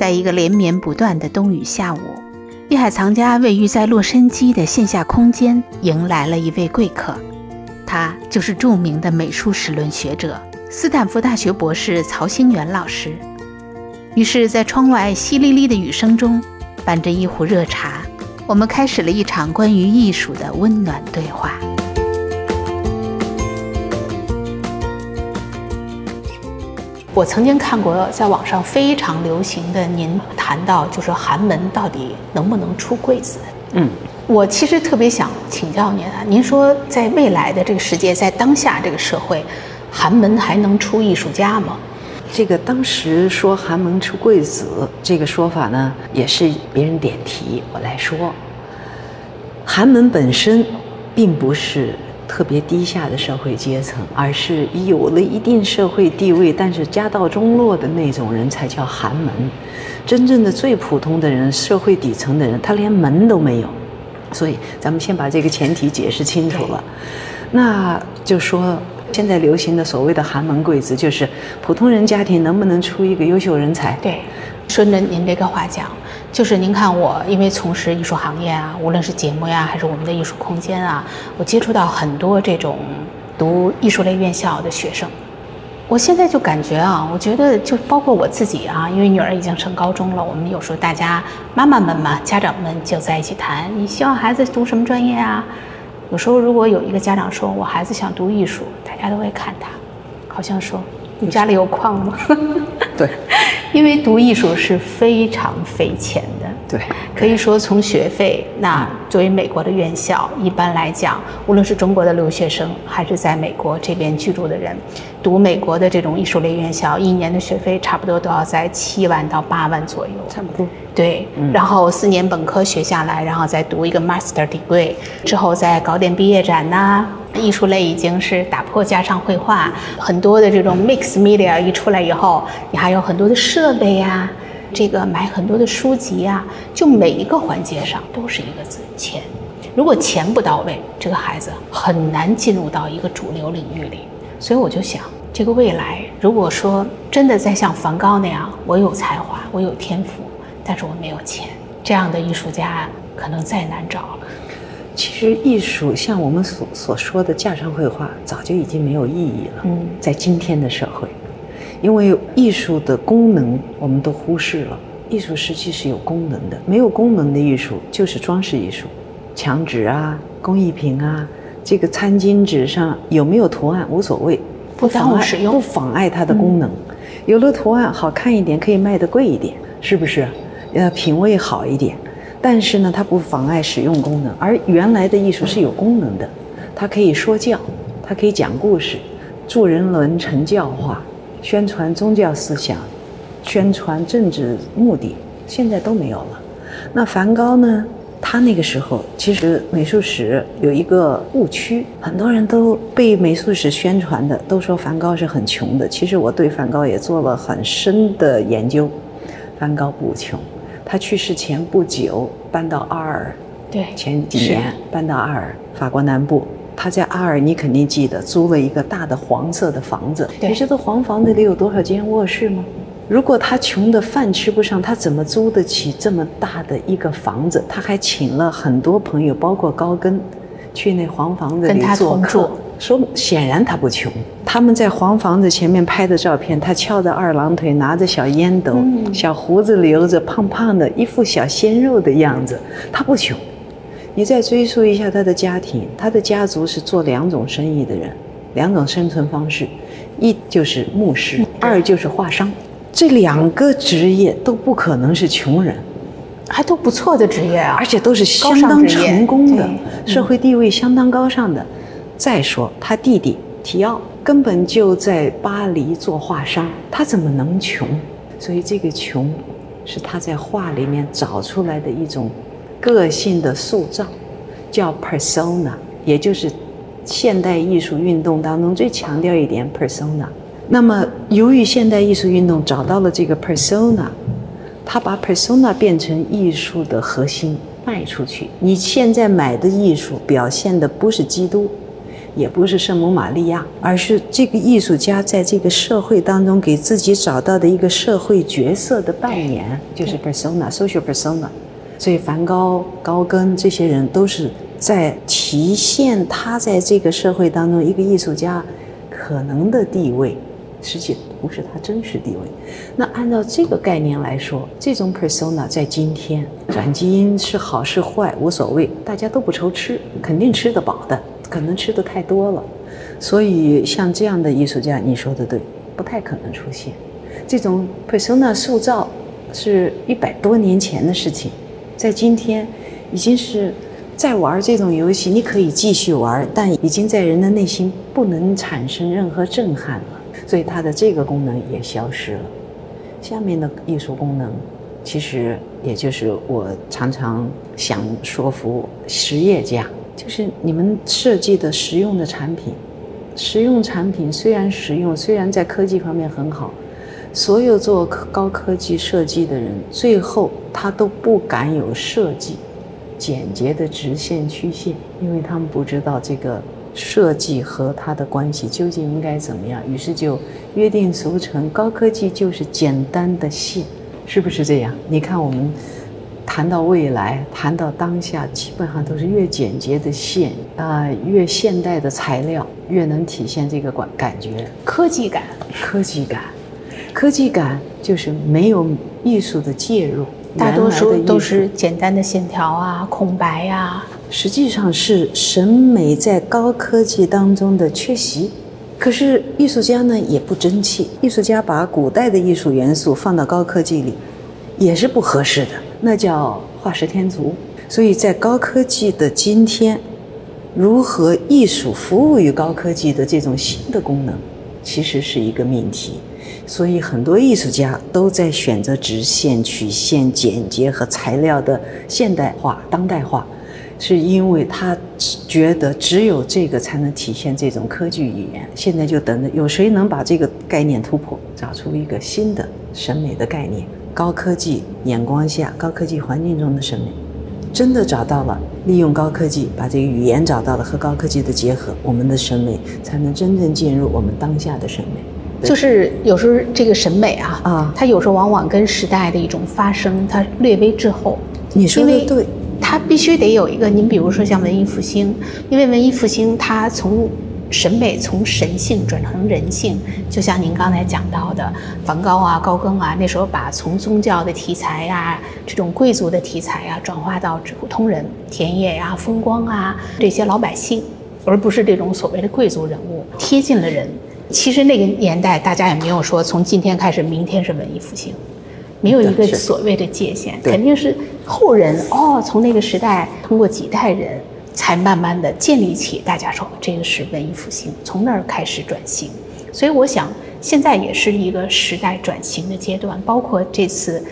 在一个连绵不断的冬雨下午，艺海藏家位于在洛杉矶的线下空间迎来了一位贵客，他就是著名的美术史论学者、斯坦福大学博士曹兴元老师。于是，在窗外淅沥沥的雨声中，伴着一壶热茶，我们开始了一场关于艺术的温暖对话。我曾经看过在网上非常流行的，您谈到就是寒门到底能不能出贵子？嗯，我其实特别想请教您啊，您说在未来的这个世界，在当下这个社会，寒门还能出艺术家吗？这个当时说寒门出贵子这个说法呢，也是别人点题，我来说。寒门本身并不是特别低下的社会阶层，而是有了一定社会地位，但是家道中落的那种人才叫寒门。真正的最普通的人，社会底层的人，他连门都没有。所以，咱们先把这个前提解释清楚了。那就说。现在流行的所谓的寒门贵子，就是普通人家庭能不能出一个优秀人才？对，顺着您这个话讲，就是您看我，因为从事艺术行业啊，无论是节目呀，还是我们的艺术空间啊，我接触到很多这种读艺术类院校的学生。我现在就感觉啊，我觉得就包括我自己啊，因为女儿已经上高中了，我们有时候大家妈妈们嘛，家长们就在一起谈，你希望孩子读什么专业啊？有时候，如果有一个家长说我孩子想读艺术，大家都会看他，好像说你家里有矿吗？对，因为读艺术是非常费钱的。对，可以说从学费，那作为美国的院校，一般来讲，无论是中国的留学生，还是在美国这边居住的人，读美国的这种艺术类院校，一年的学费差不多都要在七万到八万左右。差不多。对，然后四年本科学下来，然后再读一个 master degree，之后再搞点毕业展呐。艺术类已经是打破家常绘画，很多的这种 mix media 一出来以后，你还有很多的设备呀。这个买很多的书籍啊，就每一个环节上都是一个字钱。如果钱不到位，这个孩子很难进入到一个主流领域里。所以我就想，这个未来，如果说真的在像梵高那样，我有才华，我有天赋，但是我没有钱，这样的艺术家可能再难找了。其实艺术像我们所所说的架上绘画，早就已经没有意义了。嗯，在今天的社会。因为艺术的功能我们都忽视了，艺术实际是有功能的，没有功能的艺术就是装饰艺术，墙纸啊、工艺品啊，这个餐巾纸上有没有图案无所谓，不妨碍不妨碍它的功能。有了图案好看一点，可以卖得贵一点，是不是？呃，品味好一点，但是呢，它不妨碍使用功能。而原来的艺术是有功能的，它可以说教，它可以讲故事，助人伦成教化。宣传宗教思想，宣传政治目的，现在都没有了。那梵高呢？他那个时候其实美术史有一个误区，很多人都被美术史宣传的都说梵高是很穷的。其实我对梵高也做了很深的研究，梵高不穷。他去世前不久搬到阿尔，对，前几年搬到阿尔，法国南部。他在阿尔，你肯定记得，租了一个大的黄色的房子。你知道黄房子里有多少间卧室吗？如果他穷的饭吃不上，他怎么租得起这么大的一个房子？他还请了很多朋友，包括高更，去那黄房子里做客。说显然他不穷。他们在黄房子前面拍的照片，他翘着二郎腿，拿着小烟斗，小胡子留着，胖胖的，一副小鲜肉的样子。他不穷。你再追溯一下他的家庭，他的家族是做两种生意的人，两种生存方式，一就是牧师，二就是画商。这两个职业都不可能是穷人，还都不错的职业啊，而且都是相当成功的，社会地位相当高尚的。再说他弟弟提奥根本就在巴黎做画商，他怎么能穷？所以这个穷，是他在画里面找出来的一种。个性的塑造叫 persona，也就是现代艺术运动当中最强调一点 persona。那么，由于现代艺术运动找到了这个 persona，他把 persona 变成艺术的核心卖出去。你现在买的艺术表现的不是基督，也不是圣母玛利亚，而是这个艺术家在这个社会当中给自己找到的一个社会角色的扮演，就是 persona，social persona。所以梵高、高更这些人都是在体现他在这个社会当中一个艺术家可能的地位，实际不是他真实地位。那按照这个概念来说，这种 persona 在今天转基因是好是坏无所谓，大家都不愁吃，肯定吃得饱的，可能吃的太多了。所以像这样的艺术家，你说的对，不太可能出现。这种 persona 塑造是一百多年前的事情。在今天，已经是在玩这种游戏，你可以继续玩，但已经在人的内心不能产生任何震撼了，所以它的这个功能也消失了。下面的艺术功能，其实也就是我常常想说服实业家，就是你们设计的实用的产品，实用产品虽然实用，虽然在科技方面很好。所有做高科技设计的人，最后他都不敢有设计简洁的直线曲线，因为他们不知道这个设计和它的关系究竟应该怎么样。于是就约定俗成，高科技就是简单的线，是不是这样？你看我们谈到未来，谈到当下，基本上都是越简洁的线啊，越现代的材料，越能体现这个感感觉，科技感，科技感。科技感就是没有艺术的介入，大多数都是简单的线条啊、空白呀。实际上是审美在高科技当中的缺席。可是艺术家呢也不争气，艺术家把古代的艺术元素放到高科技里，也是不合适的，那叫画蛇添足。所以在高科技的今天，如何艺术服务于高科技的这种新的功能，其实是一个命题。所以很多艺术家都在选择直线、曲线、简洁和材料的现代化、当代化，是因为他觉得只有这个才能体现这种科技语言。现在就等着有谁能把这个概念突破，找出一个新的审美的概念。高科技眼光下、高科技环境中的审美，真的找到了，利用高科技把这个语言找到了和高科技的结合，我们的审美才能真正进入我们当下的审美。就是有时候这个审美啊，啊，它有时候往往跟时代的一种发生，它略微滞后。你说的对，它必须得有一个。您比如说像文艺复兴，因为文艺复兴它从审美从神性转成人性，就像您刚才讲到的，梵高啊、高更啊，那时候把从宗教的题材呀、这种贵族的题材啊，转化到普通人、田野呀、风光啊这些老百姓，而不是这种所谓的贵族人物，贴近了人。其实那个年代，大家也没有说从今天开始，明天是文艺复兴，没有一个所谓的界限，肯定是后人哦，从那个时代通过几代人才慢慢的建立起，大家说这个是文艺复兴，从那儿开始转型。所以我想，现在也是一个时代转型的阶段，包括这次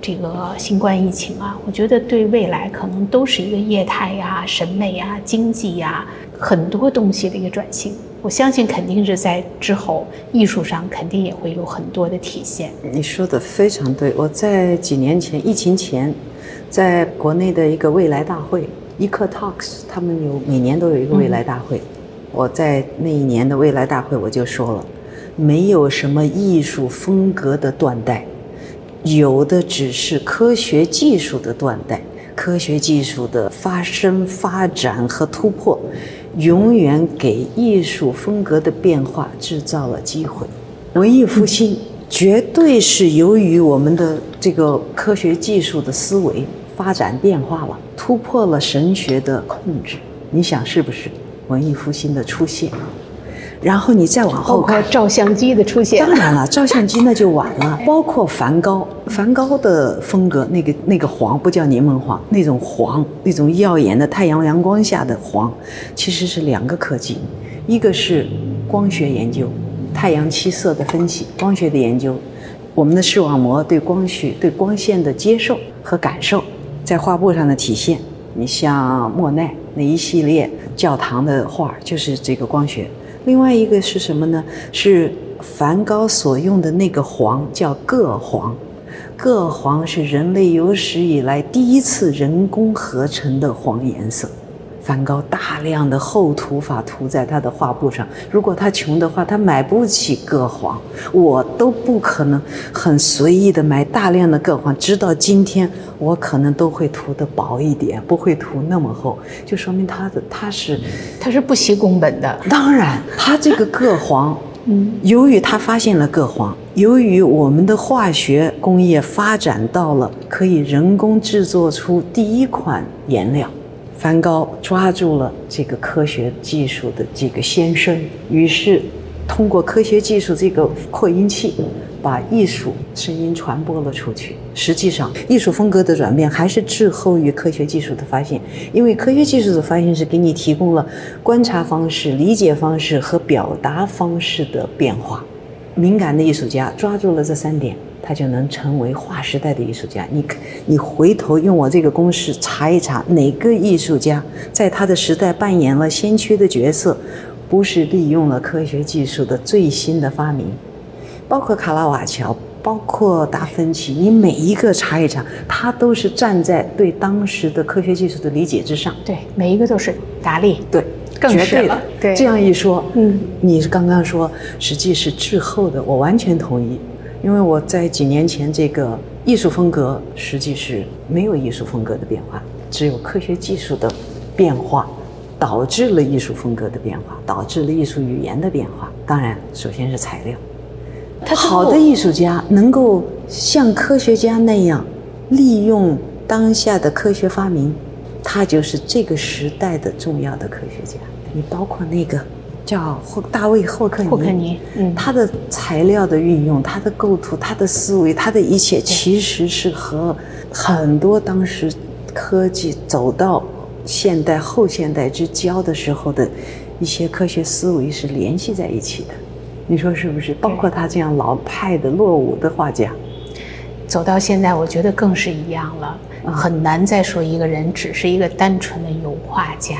这个新冠疫情啊，我觉得对未来可能都是一个业态呀、审美呀、经济呀很多东西的一个转型。我相信肯定是在之后艺术上肯定也会有很多的体现。你说的非常对。我在几年前疫情前，在国内的一个未来大会，e c Talks，他们有每年都有一个未来大会。我在那一年的未来大会我就说了，没有什么艺术风格的断代，有的只是科学技术的断代，科学技术的发生、发展和突破。永远给艺术风格的变化制造了机会。文艺复兴绝对是由于我们的这个科学技术的思维发展变化了，突破了神学的控制。你想是不是？文艺复兴的出现。然后你再往后看，照相机的出现。当然了，照相机那就晚了。包括梵高，梵高的风格，那个那个黄不叫柠檬黄，那种黄，那种耀眼的太阳阳光下的黄，其实是两个科技，一个是光学研究，太阳七色的分析，光学的研究，我们的视网膜对光学、对光线的接受和感受，在画布上的体现。你像莫奈那一系列教堂的画，就是这个光学。另外一个是什么呢？是梵高所用的那个黄，叫铬黄。铬黄是人类有史以来第一次人工合成的黄颜色，梵高大量的厚涂法涂在他的画布上。如果他穷的话，他买不起铬黄，我都不可能很随意的买大量的铬黄。直到今天，我可能都会涂的薄一点，不会涂那么厚，就说明他的他是他是不惜工本的。当然，他这个铬黄，嗯，由于他发现了铬黄，由于我们的化学工业发展到了可以人工制作出第一款颜料。梵高抓住了这个科学技术的这个先声，于是通过科学技术这个扩音器，把艺术声音传播了出去。实际上，艺术风格的转变还是滞后于科学技术的发现，因为科学技术的发现是给你提供了观察方式、理解方式和表达方式的变化。敏感的艺术家抓住了这三点。他就能成为划时代的艺术家。你，你回头用我这个公式查一查，哪个艺术家在他的时代扮演了先驱的角色，不是利用了科学技术的最新的发明？包括卡拉瓦乔，包括达芬奇，你每一个查一查，他都是站在对当时的科学技术的理解之上。对，每一个都是达利。对，更是了。对，这样一说，嗯，你是刚刚说实际是滞后的，我完全同意。因为我在几年前，这个艺术风格实际是没有艺术风格的变化，只有科学技术的变化，导致了艺术风格的变化，导致了艺术语言的变化。当然，首先是材料。好的艺术家能够像科学家那样利用当下的科学发明，他就是这个时代的重要的科学家。你包括那个。叫霍大卫霍克尼，霍克尼，嗯，他的材料的运用，他的构图，他的思维，他的一切，其实是和很多当时科技走到现代后现代之交的时候的一些科学思维是联系在一起的。你说是不是？包括他这样老派的落伍的画家，走到现在，我觉得更是一样了。很难再说一个人只是一个单纯的油画家、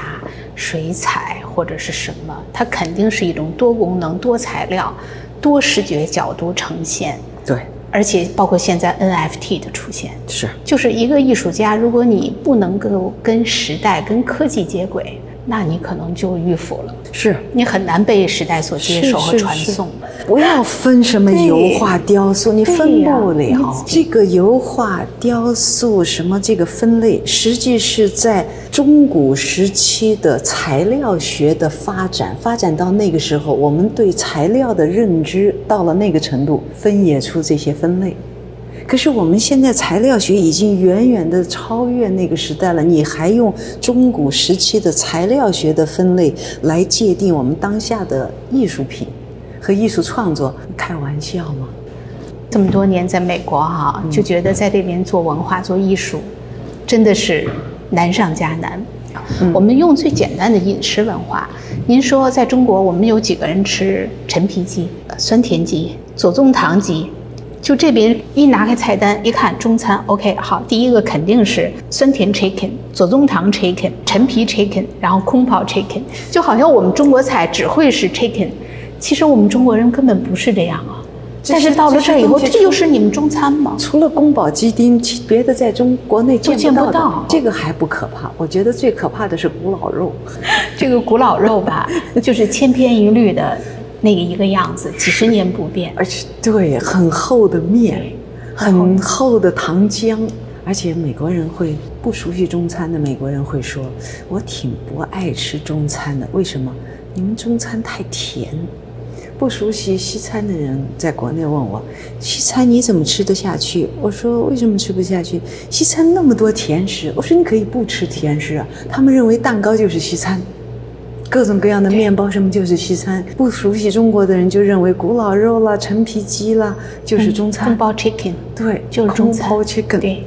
水彩或者是什么，他肯定是一种多功能、多材料、多视觉角度呈现。对，而且包括现在 NFT 的出现，是，就是一个艺术家，如果你不能够跟时代、跟科技接轨。那你可能就迂腐了，是你很难被时代所接受和传送。不要分什么油画、雕塑，你分不了。这个油画、雕塑什么这个分类，实际是在中古时期的材料学的发展，发展到那个时候，我们对材料的认知到了那个程度，分野出这些分类。可是我们现在材料学已经远远的超越那个时代了，你还用中古时期的材料学的分类来界定我们当下的艺术品和艺术创作？开玩笑吗？这么多年在美国哈，就觉得在这边做文化、做艺术，真的是难上加难。我们用最简单的饮食文化，您说在中国，我们有几个人吃陈皮鸡、酸甜鸡、左宗棠鸡？就这边一拿开菜单一看，中餐 OK 好，第一个肯定是酸甜 chicken、左宗棠 chicken、陈皮 chicken，然后空泡 chicken，就好像我们中国菜只会是 chicken，其实我们中国人根本不是这样啊。但是到了这以后，这就是你们中餐吗？除了宫保鸡丁，别的在中国内见不到。这个还不可怕，我觉得最可怕的是古老肉。这个古老肉吧，就是千篇一律的。那个一个样子，几十年不变，而且对很厚的面，很厚的糖浆，而且美国人会不熟悉中餐的美国人会说，我挺不爱吃中餐的，为什么？你们中餐太甜。不熟悉西餐的人在国内问我，西餐你怎么吃得下去？我说为什么吃不下去？西餐那么多甜食，我说你可以不吃甜食啊。他们认为蛋糕就是西餐。各种各样的面包，什么就是西餐。不熟悉中国的人就认为古老肉啦、陈皮鸡啦就是中餐。空包 chicken，对，就是中包 chicken，对，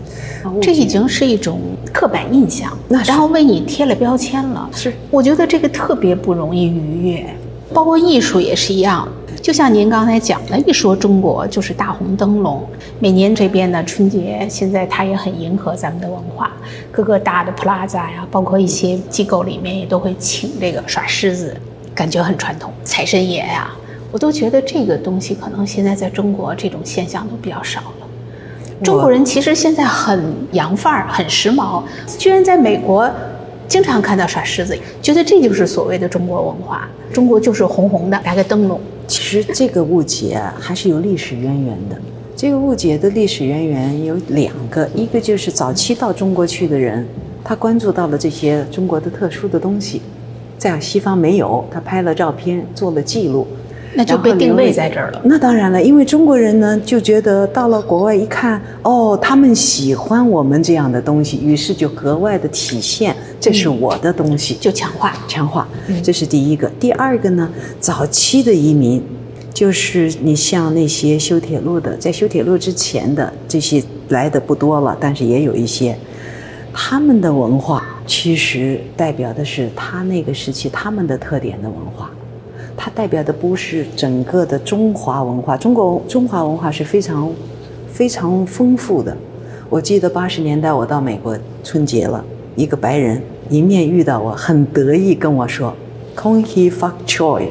这已经是一种刻板印象，那然后为你贴了标签了。是，我觉得这个特别不容易逾越，包括艺术也是一样。就像您刚才讲的，一说中国就是大红灯笼。每年这边的春节，现在它也很迎合咱们的文化，各个大的 plaza 呀，包括一些机构里面也都会请这个耍狮子，感觉很传统。财神爷呀，我都觉得这个东西可能现在在中国这种现象都比较少了。中国人其实现在很洋范儿，很时髦，居然在美国经常看到耍狮子，觉得这就是所谓的中国文化。中国就是红红的，来个灯笼。其实这个误解，还是有历史渊源的。这个误解的历史渊源有两个，一个就是早期到中国去的人，他关注到了这些中国的特殊的东西，在西方没有，他拍了照片，做了记录。那就被定位在这儿了。那当然了，因为中国人呢就觉得到了国外一看，哦，他们喜欢我们这样的东西，于是就格外的体现，这是我的东西，就强化强化。这是第一个。第二个呢，早期的移民，就是你像那些修铁路的，在修铁路之前的这些来的不多了，但是也有一些，他们的文化其实代表的是他那个时期他们的特点的文化。它代表的不是整个的中华文化，中国中华文化是非常非常丰富的。我记得八十年代我到美国春节了，一个白人迎面遇到我，很得意跟我说 “con he fuck choi”，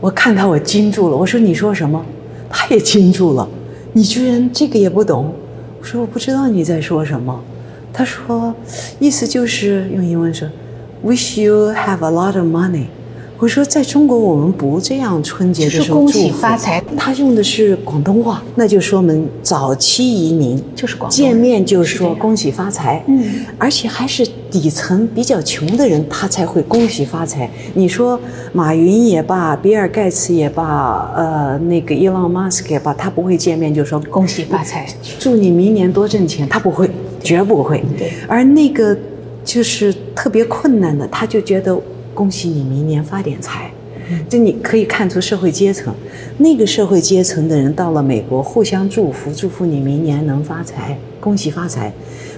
我看到我惊住了。我说你说什么？他也惊住了。你居然这个也不懂？我说我不知道你在说什么。他说意思就是用英文说：“Wish you have a lot of money。”我说，在中国我们不这样春节的时候恭喜发财。他用的是广东话，那就说明早期移民就是广见面就说恭喜发财。嗯，而且还是底层比较穷的人，他才会恭喜发财。你说马云也罢，比尔盖茨也罢，呃，那个伊朗马斯克也罢，他不会见面就说恭喜发财，祝你明年多挣钱，他不会，绝不会。对。而那个就是特别困难的，他就觉得。恭喜你明年发点财，这你可以看出社会阶层。那个社会阶层的人到了美国，互相祝福，祝福你明年能发财，恭喜发财。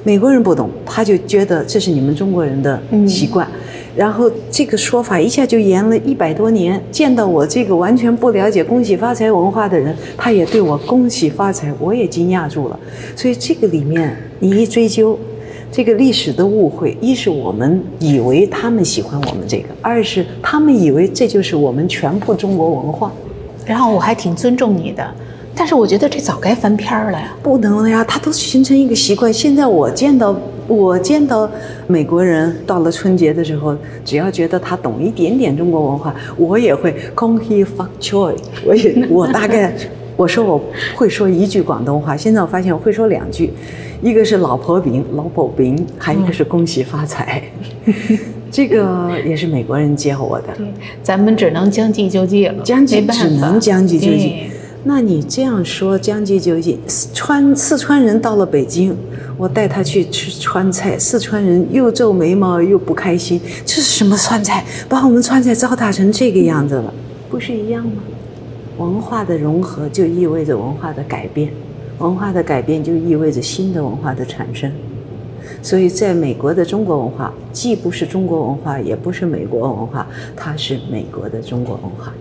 美国人不懂，他就觉得这是你们中国人的习惯。然后这个说法一下就延了一百多年。见到我这个完全不了解恭喜发财文化的人，他也对我恭喜发财，我也惊讶住了。所以这个里面你一追究。这个历史的误会，一是我们以为他们喜欢我们这个，二是他们以为这就是我们全部中国文化。然后我还挺尊重你的，但是我觉得这早该翻篇了呀。不能了呀，他都形成一个习惯。现在我见到我见到美国人到了春节的时候，只要觉得他懂一点点中国文化，我也会恭喜发财。我也我大概我说我会说一句广东话，现在我发现我会说两句。一个是老婆饼，老婆饼，还有一个是恭喜发财，这个也是美国人教我的。对，咱们只能将计就计了，将计只能将计就计。那你这样说将计就计，四川四川人到了北京，我带他去吃川菜，四川人又皱眉毛又不开心，这是什么川菜？把我们川菜糟蹋成这个样子了，不是一样吗？文化的融合就意味着文化的改变。文化的改变就意味着新的文化的产生，所以在美国的中国文化既不是中国文化，也不是美国文化，它是美国的中国文化。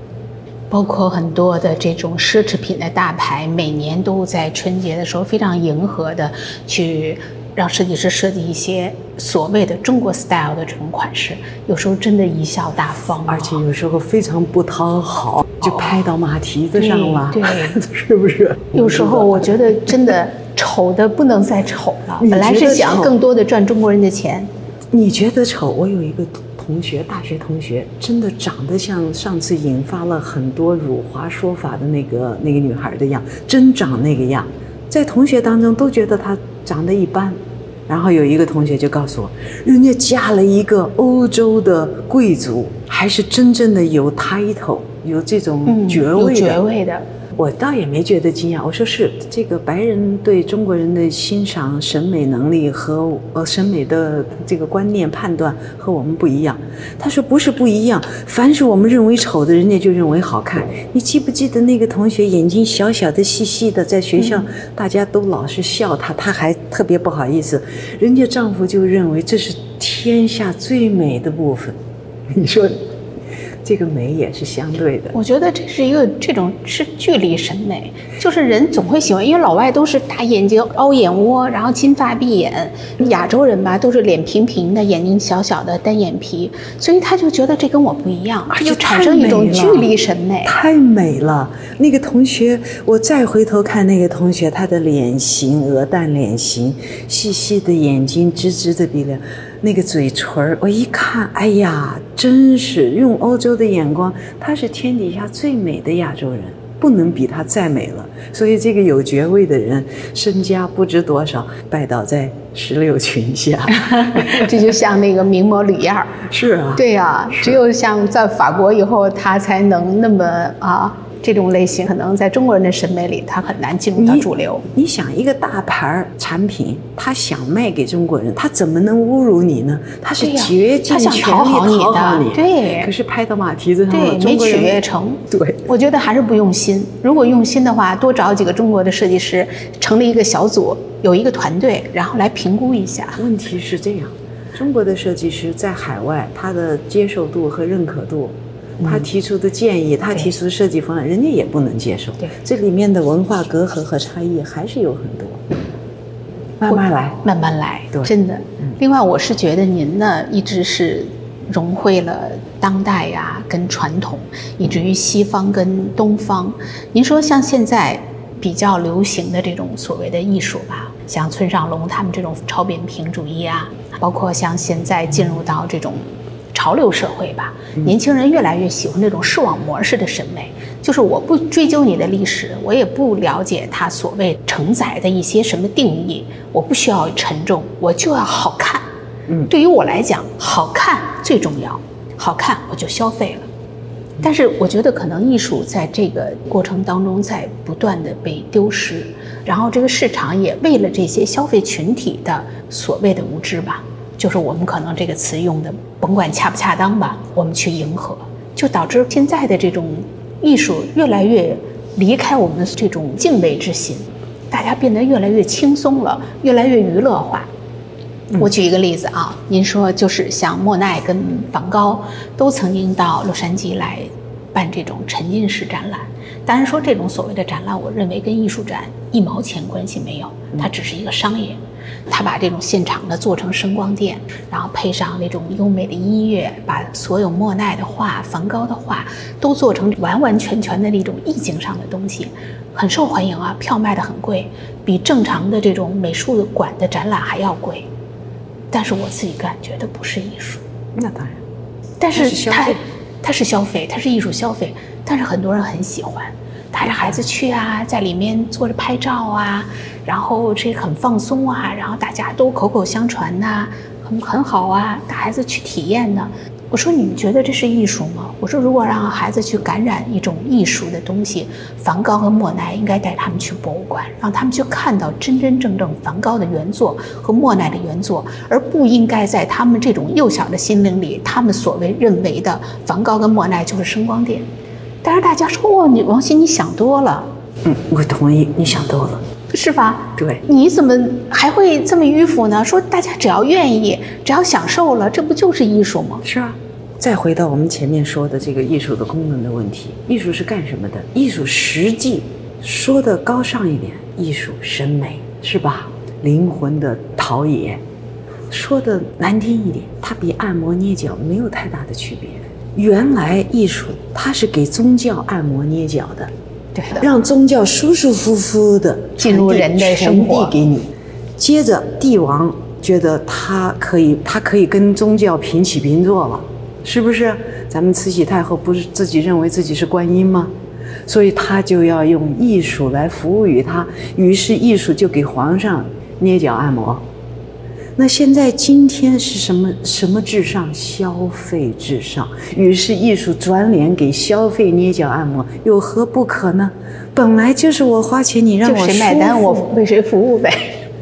包括很多的这种奢侈品的大牌，每年都在春节的时候非常迎合的去让设计师设计一些所谓的中国 style 的这种款式，有时候真的贻笑大方，而且有时候非常不讨好。就拍到马蹄子上了，对，是不是？有时候我觉得真的丑的不能再丑了。本来是想更多的赚中国人的钱。你觉得丑？我有一个同学，大学同学，真的长得像上次引发了很多辱华说法的那个那个女孩的样，真长那个样，在同学当中都觉得她长得一般。然后有一个同学就告诉我，人家嫁了一个欧洲的贵族，还是真正的有 title。有这种爵位的，我倒也没觉得惊讶。我说是这个白人对中国人的欣赏、审美能力和呃审美的这个观念判断和我们不一样。他说不是不一样，凡是我们认为丑的，人家就认为好看。你记不记得那个同学眼睛小小的、细细的，在学校大家都老是笑他，他还特别不好意思，人家丈夫就认为这是天下最美的部分。你说？这个美也是相对的，我觉得这是一个这种是距离审美，就是人总会喜欢，因为老外都是大眼睛、凹眼窝，然后金发碧眼，亚洲人吧都是脸平平的，眼睛小小的，单眼皮，所以他就觉得这跟我不一样，就产生一种距离审美，太美了。那个同学，我再回头看那个同学，他的脸型，鹅蛋脸型，细细的眼睛，直直的鼻梁。那个嘴唇儿，我一看，哎呀，真是用欧洲的眼光，她是天底下最美的亚洲人，不能比她再美了。所以这个有爵位的人，身家不知多少，拜倒在石榴裙下。这就像那个名模李燕儿，是啊，对呀、只有像在法国以后，她才能那么啊。这种类型可能在中国人的审美里，它很难进入到主流。你想一个大牌儿产品，他想卖给中国人，他怎么能侮辱你呢？他是他想全力讨好你的你。对可是拍到马蹄子上了，对，没取悦成。对，我觉得还是不用心。如果用心的话，多找几个中国的设计师，成立一个小组，有一个团队，然后来评估一下。问题是这样，中国的设计师在海外，他的接受度和认可度，他提出的建议，他提出的设计方案，人家也不能接受。对这里面的文化隔阂和差异还是有很多。慢慢来，慢慢来对，真的。另外，我是觉得您呢，一直是融汇了当代呀、跟传统，以至于西方跟东方。您说像现在比较流行的这种所谓的艺术吧，像村上隆他们这种超扁平主义啊，包括像现在进入到这种。潮流社会吧，年轻人越来越喜欢这种视网膜式的审美，就是我不追究你的历史，我也不了解它所谓承载的一些什么定义，我不需要沉重，我就要好看。嗯对于我来讲，好看最重要，好看我就消费了。但是我觉得可能艺术在这个过程当中在不断的被丢失，然后这个市场也为了这些消费群体的所谓的无知吧，就是我们可能这个词用的甭管恰不恰当吧，我们去迎合，就导致现在的这种艺术越来越离开我们这种敬畏之心，大家变得越来越轻松了，越来越娱乐化。我举一个例子啊，您说就是像莫奈跟梵高都曾经到洛杉矶来办这种沉浸式展览。当然说这种所谓的展览，我认为跟艺术展一毛钱关系没有，它只是一个商业。他把这种现场的做成声光电，然后配上那种优美的音乐，把所有莫奈的画、梵高的画都做成完完全全的那种意境上的东西，很受欢迎啊，票卖的很贵，比正常的这种美术馆的展览还要贵。但是我自己感觉的不是艺术，那当然，但是它它是消费它是消费，它是艺术消费，但是很多人很喜欢，带着孩子去啊，在里面坐着拍照啊，然后这很放松啊，然后大家都口口相传呐、很很好啊，带孩子去体验呢。我说你们觉得这是艺术吗？我说如果让孩子去感染一种艺术的东西，梵高和莫奈应该带他们去博物馆，让他们去看到真真正正梵高的原作和莫奈的原作，而不应该在他们这种幼小的心灵里，他们所谓认为的梵高跟莫奈就是声光电。但是大家说，哦，你王鑫你想多了，嗯，我同意，你想多了。是吧？对你怎么还会这么迂腐呢？说大家只要愿意，只要享受了，这不就是艺术吗？是啊。再回到我们前面说的这个艺术的功能的问题，艺术是干什么的？艺术实际说的高尚一点，艺术审美是吧？灵魂的陶冶。说的难听一点，它比按摩捏脚没有太大的区别。原来艺术它是给宗教按摩捏脚的，对的，让宗教舒舒服服的进入人的生活给你。接着帝王觉得他可以，他可以跟宗教平起平坐了，是不是？咱们慈禧太后不是自己认为自己是观音吗？所以他就要用艺术来服务于他，于是艺术就给皇上捏脚按摩。那现在今天是什么什么至上？消费至上。于是艺术转脸给消费捏脚按摩，有何不可呢？本来就是我花钱，你让我谁买单，我为谁服务呗。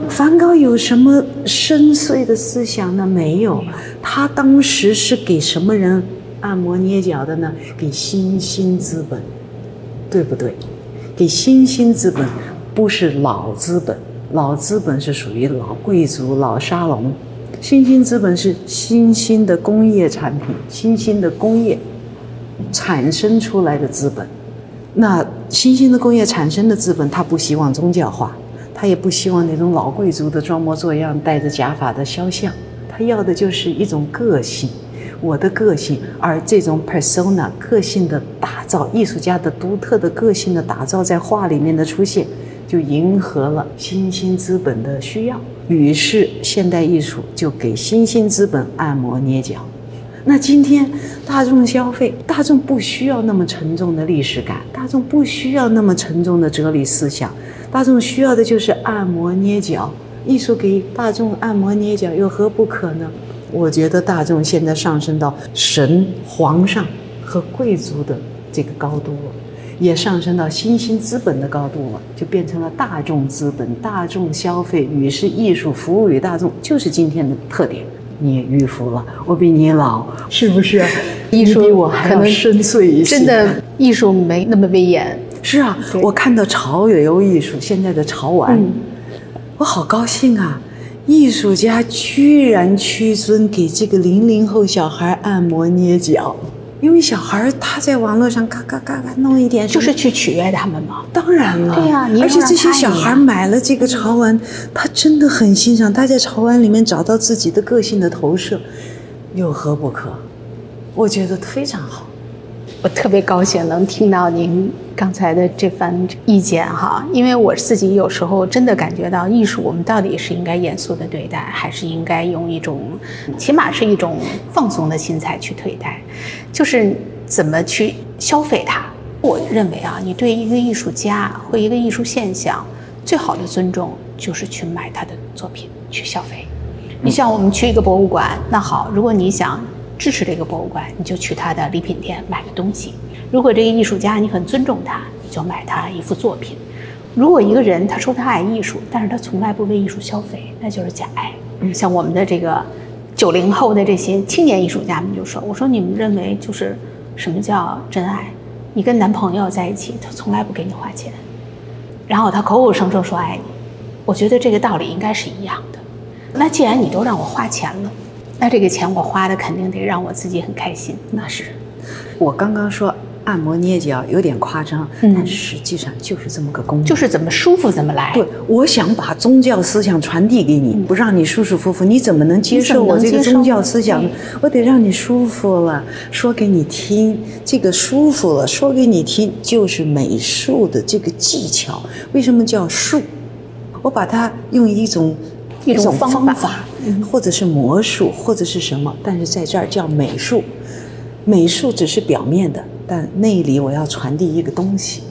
梵高有什么深邃的思想呢？没有，他当时是给什么人按摩捏脚的呢？给新兴资本，对不对？给新兴资本，不是老资本。老资本是属于老贵族、老沙龙，新兴资本是新兴的工业产品、新兴的工业产生出来的资本。那新兴的工业产生的资本，他不希望宗教化，他也不希望那种老贵族的装模作样、戴着假发的肖像，他要的就是一种个性，我的个性。而这种 persona 个性的打造，艺术家的独特的个性的打造，在画里面的出现，就迎合了新兴资本的需要，于是现代艺术就给新兴资本按摩捏脚。那今天大众消费，大众不需要那么沉重的历史感，大众不需要那么沉重的哲理思想，大众需要的就是按摩捏脚。艺术给大众按摩捏脚，有何不可呢？我觉得大众现在上升到神、皇上和贵族的这个高度了，也上升到新兴资本的高度了，就变成了大众资本、大众消费，于是艺术服务于大众，就是今天的特点。你也迂腐了，我比你老，是不是？艺术比我还要深邃一些。真的，艺术没那么威严。是啊，我看到潮流艺术现在的潮玩，我好高兴啊！艺术家居然屈尊给这个零零后小孩按摩捏脚。因为小孩他在网络上嘎嘎嘎嘎弄一点，就是去取悦他们嘛。当然了，对呀，而且这些小孩买了这个潮玩，他真的很欣赏，他在潮玩里面找到自己的个性的投射，有何不可？我觉得非常好。我特别高兴能听到您刚才的这番意见哈，因为我自己有时候真的感觉到艺术，我们到底是应该严肃的对待，还是应该用一种，起码是一种放松的心态去对待，就是怎么去消费它。我认为啊，你对一个艺术家或一个艺术现象最好的尊重，就是去买他的作品，去消费。你像我们去一个博物馆，那好，如果你想。支持这个博物馆，你就去他的礼品店买个东西。如果这个艺术家你很尊重他，你就买他一幅作品。如果一个人他说他爱艺术，但是他从来不为艺术消费，那就是假爱。嗯像我们的这个九零后的这些青年艺术家们就说：“我说你们认为就是什么叫真爱？你跟男朋友在一起，他从来不给你花钱，然后他口口声声说爱你。我觉得这个道理应该是一样的。那既然你都让我花钱了。”那这个钱我花的肯定得让我自己很开心。那是，我刚刚说按摩捏脚有点夸张，但实际上就是这么个功能，就是怎么舒服怎么来。对，我想把宗教思想传递给你，不让你舒舒服服，你怎么能接受我这个宗教思想？我得让你舒服了，说给你听。这个舒服了，说给你听，就是美术的这个技巧。为什么叫术？我把它用一种。一种方法，或者是魔术，或者是什么，但是在这儿叫美术。美术只是表面的，但内里我要传递一个东西，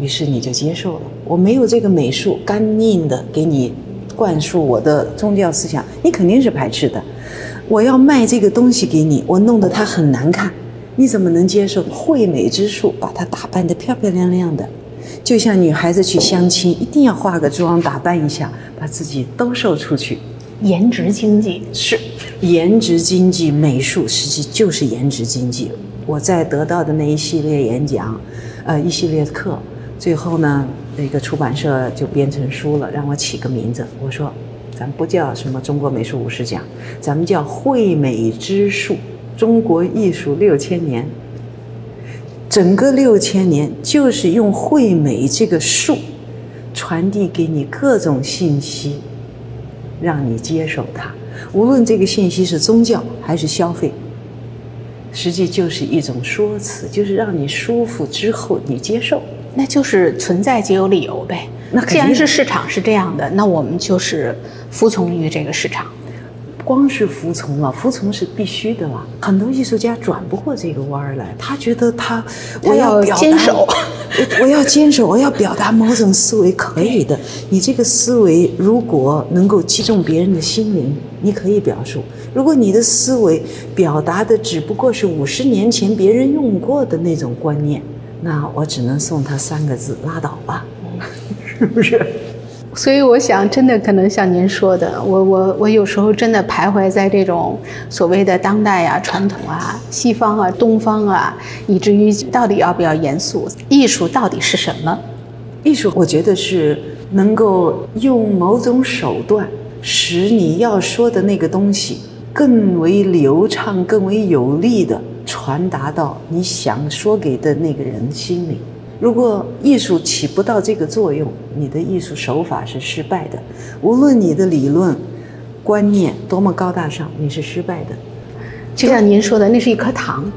于是你就接受了。我没有这个美术，干硬的给你灌输我的宗教思想，你肯定是排斥的。我要卖这个东西给你，我弄得它很难看，你怎么能接受？惠美之术，把它打扮得漂漂亮亮的。就像女孩子去相亲，一定要化个妆，打扮一下，把自己兜售出去。颜值经济是颜值经济，美术实际就是颜值经济。我在得到的那一系列演讲，呃，一系列课，最后呢，那个出版社就编成书了，让我起个名字。我说，咱不叫什么中国美术五十讲，咱们叫惠美之术，中国艺术六千年。整个六千年就是用惠美这个术，传递给你各种信息，让你接受它。无论这个信息是宗教还是消费，实际就是一种说辞，就是让你舒服之后你接受，那就是存在就有理由呗。那既然是市场是这样的，那我们就是服从于这个市场。光是服从了，服从是必须的了。很多艺术家转不过这个弯儿来，他觉得他我要坚守，我要坚守，我要表达某种思维，可以的。你这个思维如果能够击中别人的心灵，你可以表述；如果你的思维表达的只不过是五十年前别人用过的那种观念，那我只能送他三个字：拉倒吧，是不是？所以我想，真的可能像您说的，我我我有时候真的徘徊在这种所谓的当代啊、传统啊、西方啊、东方啊，以至于到底要不要严肃？艺术到底是什么？艺术，我觉得是能够用某种手段，使你要说的那个东西更为流畅、更为有力的传达到你想说给的那个人心里。如果艺术起不到这个作用，你的艺术手法是失败的。无论你的理论观念多么高大上，你是失败的。就像您说的，那是一颗糖，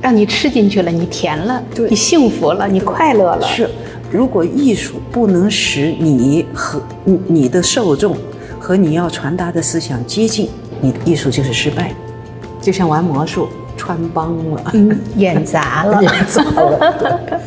让你吃进去了，你甜了，你幸福了，你快乐了。是，如果艺术不能使你和你你的受众和你要传达的思想接近，你的艺术就是失败。就像玩魔术，穿帮了，演砸了，演砸了。